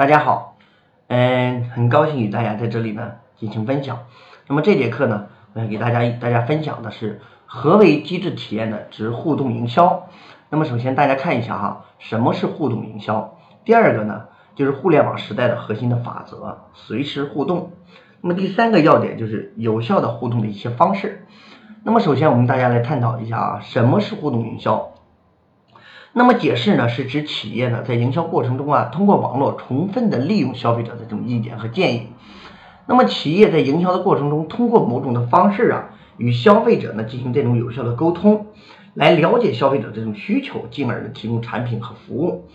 大家好，嗯，很高兴与大家在这里呢进行分享。那么这节课呢，我要给大家大家分享的是何为机制体验的之互动营销。那么首先大家看一下哈，什么是互动营销？第二个呢，就是互联网时代的核心的法则，随时互动。那么第三个要点就是有效的互动的一些方式。那么首先我们大家来探讨一下啊，什么是互动营销？那么解释呢，是指企业呢在营销过程中啊，通过网络充分的利用消费者的这种意见和建议。那么企业在营销的过程中，通过某种的方式啊，与消费者呢进行这种有效的沟通，来了解消费者这种需求，进而呢提供产品和服务。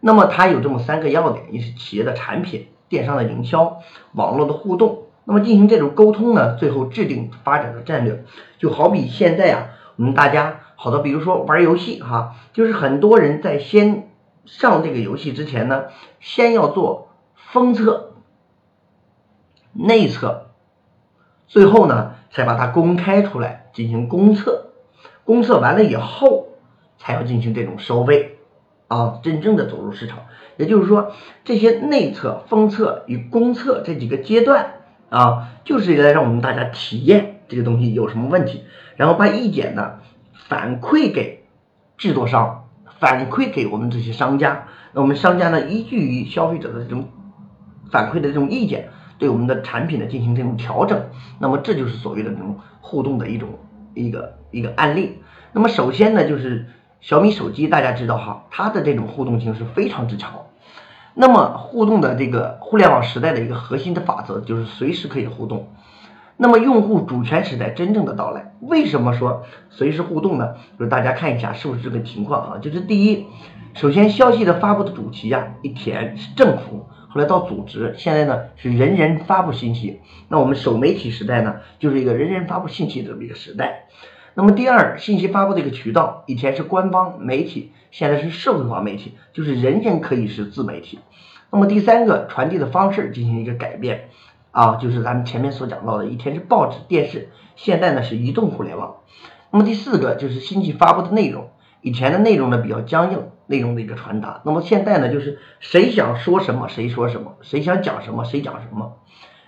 那么它有这么三个要点，一是企业的产品、电商的营销、网络的互动。那么进行这种沟通呢，最后制定发展的战略，就好比现在啊，我们大家好多，比如说玩游戏哈，就是很多人在先上这个游戏之前呢，先要做封测、内测，最后呢才把它公开出来进行公测，公测完了以后才要进行这种收费啊，真正的走入市场。也就是说，这些内测、封测与公测这几个阶段。啊，就是来让我们大家体验这个东西有什么问题，然后把意见呢反馈给制作商，反馈给我们这些商家。那我们商家呢，依据于消费者的这种反馈的这种意见，对我们的产品呢进行这种调整。那么这就是所谓的这种互动的一种一个一个案例。那么首先呢，就是小米手机，大家知道哈，它的这种互动性是非常之强。那么互动的这个互联网时代的一个核心的法则就是随时可以互动。那么用户主权时代真正的到来，为什么说随时互动呢？就是大家看一下是不是这个情况啊？就是第一，首先消息的发布的主题呀，以前是政府，后来到组织，现在呢是人人发布信息。那我们首媒体时代呢，就是一个人人发布信息的这么一个时代。那么第二，信息发布的一个渠道，以前是官方媒体，现在是社会化媒体，就是人人可以是自媒体。那么第三个，传递的方式进行一个改变，啊，就是咱们前面所讲到的，以前是报纸、电视，现在呢是移动互联网。那么第四个就是信息发布的内容，以前的内容呢比较僵硬，内容的一个传达。那么现在呢就是谁想说什么谁说什么，谁想讲什么谁讲什么。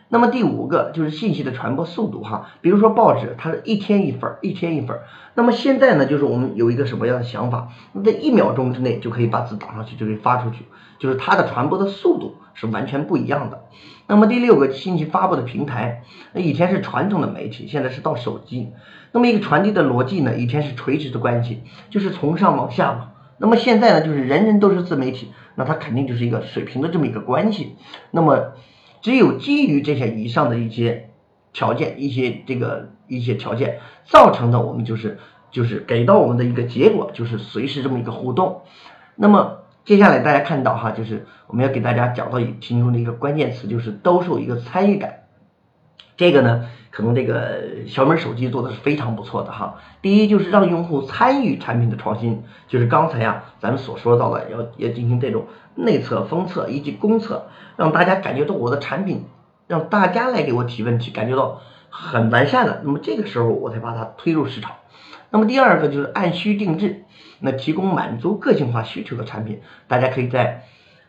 那么第五个就是信息的传播速度哈，比如说报纸，它是一天一份儿，一天一份儿。那么现在呢，就是我们有一个什么样的想法？那在一秒钟之内就可以把字打上去，就可以发出去，就是它的传播的速度是完全不一样的。那么第六个信息发布的平台，以前是传统的媒体，现在是到手机。那么一个传递的逻辑呢，以前是垂直的关系，就是从上往下嘛。那么现在呢，就是人人都是自媒体，那它肯定就是一个水平的这么一个关系。那么只有基于这些以上的一些条件，一些这个一些条件造成的，我们就是就是给到我们的一个结果，就是随时这么一个互动。那么接下来大家看到哈，就是我们要给大家讲到其中的一个关键词，就是兜售一个参与感。这个呢，可能这个小米手机做的是非常不错的哈。第一就是让用户参与产品的创新，就是刚才呀咱们所说到的，要要进行这种内测、封测以及公测。让大家感觉到我的产品，让大家来给我提问题，感觉到很完善了。那么这个时候我才把它推入市场。那么第二个就是按需定制，那提供满足个性化需求的产品。大家可以在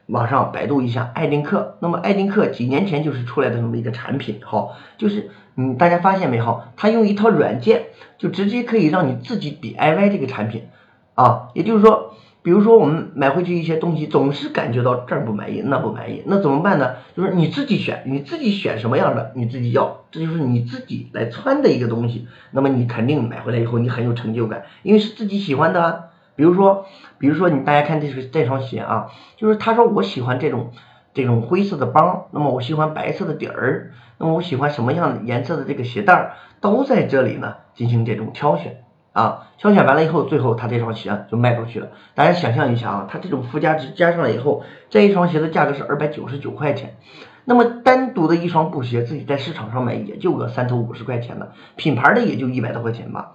网上百度一下爱丁克。那么爱丁克几年前就是出来的这么一个产品，好，就是嗯，大家发现没哈？它用一套软件就直接可以让你自己 DIY 这个产品啊，也就是说。比如说，我们买回去一些东西，总是感觉到这儿不满意，那不满意，那怎么办呢？就是你自己选，你自己选什么样的，你自己要，这就是你自己来穿的一个东西。那么你肯定买回来以后，你很有成就感，因为是自己喜欢的。比如说，比如说你大家看这是这双鞋啊，就是他说我喜欢这种这种灰色的帮，那么我喜欢白色的底儿，那么我喜欢什么样的颜色的这个鞋带儿，都在这里呢进行这种挑选。啊，挑选完了以后，最后他这双鞋就卖出去了。大家想象一下啊，他这种附加值加上来以后，这一双鞋的价格是二百九十九块钱。那么单独的一双布鞋，自己在市场上买也就个三头五十块钱的，品牌的也就一百多块钱吧。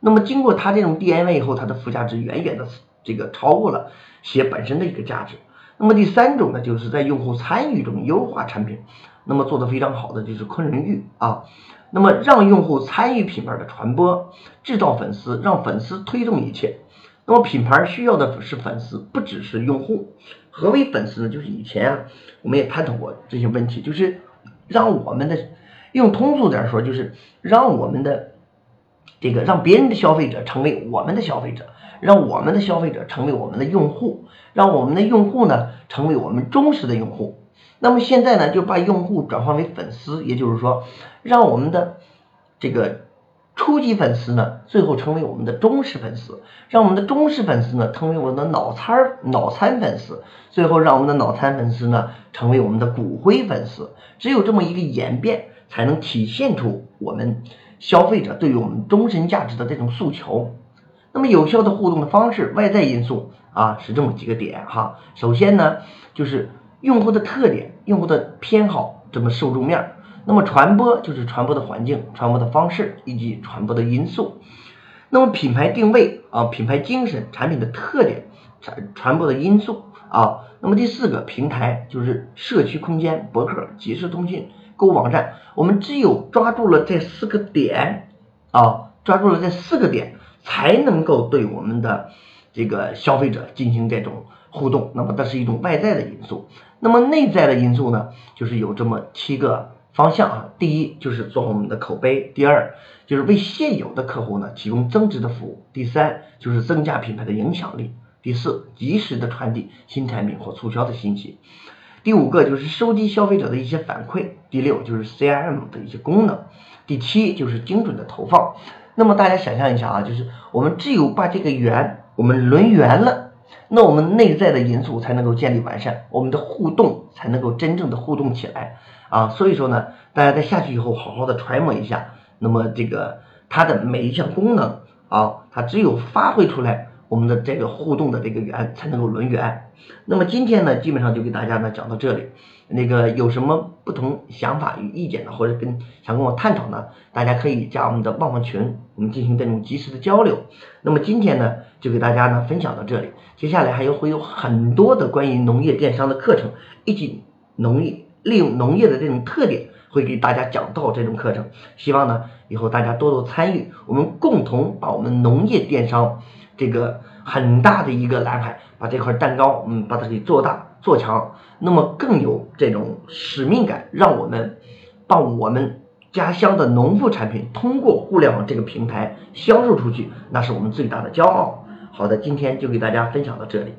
那么经过他这种 DNA 以后，它的附加值远远的这个超过了鞋本身的一个价值。那么第三种呢，就是在用户参与中优化产品。那么做的非常好的就是昆仑玉啊。那么让用户参与品牌的传播，制造粉丝，让粉丝推动一切。那么品牌需要的是粉丝，不只是用户。何为粉丝呢？就是以前啊，我们也探讨过这些问题，就是让我们的用通俗点说，就是让我们的这个让别人的消费者成为我们的消费者，让我们的消费者成为我们的用户，让我们的用户呢成为我们忠实的用户。那么现在呢，就把用户转化为粉丝，也就是说，让我们的这个。初级粉丝呢，最后成为我们的忠实粉丝，让我们的忠实粉丝呢，成为我们的脑残脑残粉丝，最后让我们的脑残粉丝呢，成为我们的骨灰粉丝。只有这么一个演变，才能体现出我们消费者对于我们终身价值的这种诉求。那么有效的互动的方式，外在因素啊是这么几个点哈。首先呢，就是用户的特点、用户的偏好，这么受众面。那么传播就是传播的环境、传播的方式以及传播的因素。那么品牌定位啊，品牌精神、产品的特点、传传播的因素啊。那么第四个平台就是社区空间、博客、即时通讯、购物网站。我们只有抓住了这四个点啊，抓住了这四个点，才能够对我们的这个消费者进行这种互动。那么这是一种外在的因素。那么内在的因素呢，就是有这么七个。方向啊，第一就是做我们的口碑，第二就是为现有的客户呢提供增值的服务，第三就是增加品牌的影响力，第四及时的传递新产品或促销的信息，第五个就是收集消费者的一些反馈，第六就是 CRM 的一些功能，第七就是精准的投放。那么大家想象一下啊，就是我们只有把这个圆我们抡圆了，那我们内在的因素才能够建立完善，我们的互动才能够真正的互动起来。啊，所以说呢，大家在下去以后好好的揣摩一下，那么这个它的每一项功能啊，它只有发挥出来，我们的这个互动的这个圆才能够轮圆。那么今天呢，基本上就给大家呢讲到这里，那个有什么不同想法与意见呢，或者跟想跟我探讨呢，大家可以加我们的旺旺群，我们进行这种及时的交流。那么今天呢，就给大家呢分享到这里，接下来还有会有很多的关于农业电商的课程，以及农业。利用农业的这种特点，会给大家讲到这种课程。希望呢，以后大家多多参与，我们共同把我们农业电商这个很大的一个蓝海，把这块蛋糕，嗯，把它给做大做强。那么更有这种使命感，让我们把我们家乡的农副产品通过互联网这个平台销售出去，那是我们最大的骄傲。好的，今天就给大家分享到这里。